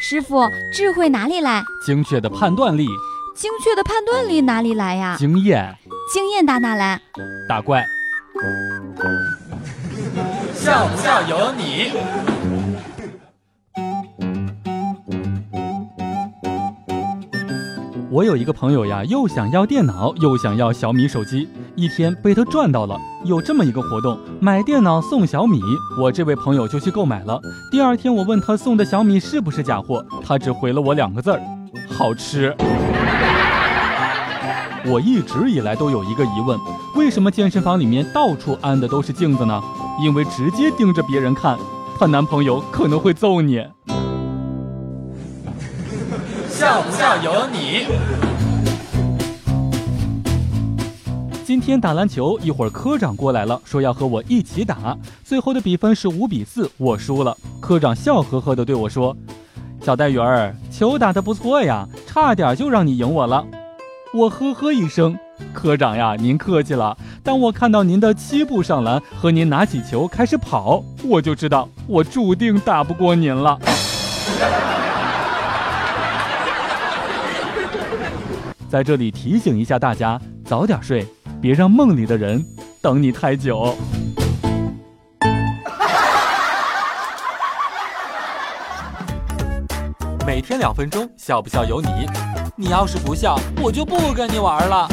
师傅，智慧哪里来？精确的判断力。精确的判断力哪里来呀？经验。经验打哪来？打怪。笑不笑由你。我有一个朋友呀，又想要电脑，又想要小米手机。一天被他赚到了，有这么一个活动，买电脑送小米。我这位朋友就去购买了。第二天我问他送的小米是不是假货，他只回了我两个字儿：好吃。我一直以来都有一个疑问，为什么健身房里面到处安的都是镜子呢？因为直接盯着别人看，她男朋友可能会揍你。笑不笑由你。今天打篮球，一会儿科长过来了，说要和我一起打。最后的比分是五比四，我输了。科长笑呵呵地对我说：“小戴鱼儿，球打得不错呀，差点就让你赢我了。”我呵呵一声：“科长呀，您客气了。当我看到您的七步上篮和您拿起球开始跑，我就知道我注定打不过您了。” 在这里提醒一下大家，早点睡，别让梦里的人等你太久。每天两分钟，笑不笑由你。你要是不笑，我就不跟你玩了。